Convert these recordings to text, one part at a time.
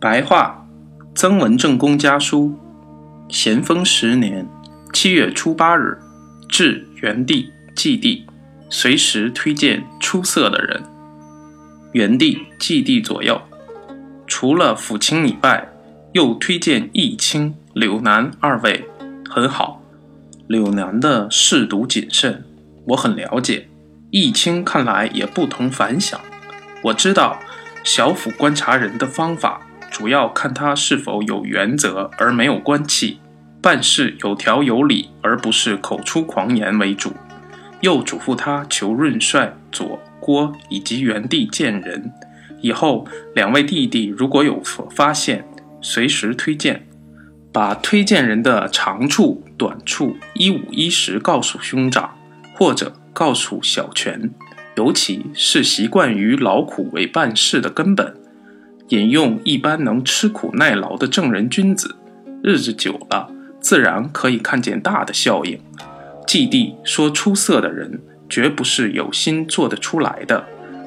白话，曾文正公家书，咸丰十年七月初八日，至元帝、祭帝，随时推荐出色的人。元帝、祭帝左右，除了辅卿以外，又推荐义卿、柳南二位，很好。柳南的适读谨慎，我很了解。义卿看来也不同凡响。我知道小府观察人的方法。主要看他是否有原则而没有官气，办事有条有理而不是口出狂言为主。又嘱咐他求润帅、左郭以及元帝见人，以后两位弟弟如果有所发现，随时推荐，把推荐人的长处、短处一五一十告诉兄长，或者告诉小泉，尤其是习惯于劳苦为办事的根本。引用一般能吃苦耐劳的正人君子，日子久了，自然可以看见大的效应。季帝说：“出色的人，绝不是有心做得出来的。”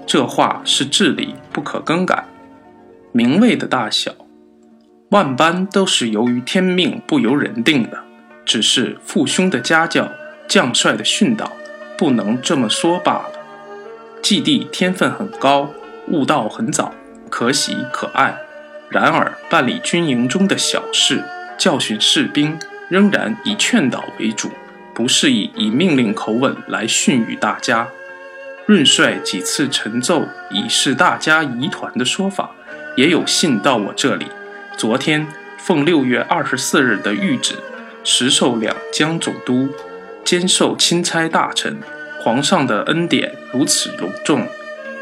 这话是至理，不可更改。名位的大小，万般都是由于天命，不由人定的。只是父兄的家教、将帅的训导，不能这么说罢了。季帝天分很高，悟道很早。可喜可爱，然而办理军营中的小事，教训士兵，仍然以劝导为主，不是以以命令口吻来训谕大家。润帅几次陈奏以示大家疑团的说法，也有信到我这里。昨天奉六月二十四日的谕旨，实授两江总督，兼受钦差大臣。皇上的恩典如此隆重，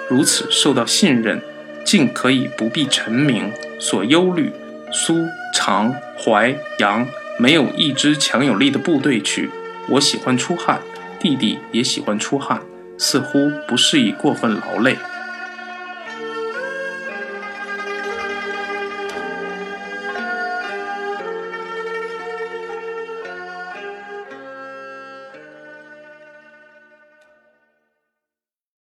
如此受到信任。竟可以不必陈明所忧虑，苏、常、淮、扬没有一支强有力的部队去。我喜欢出汗，弟弟也喜欢出汗，似乎不适宜过分劳累。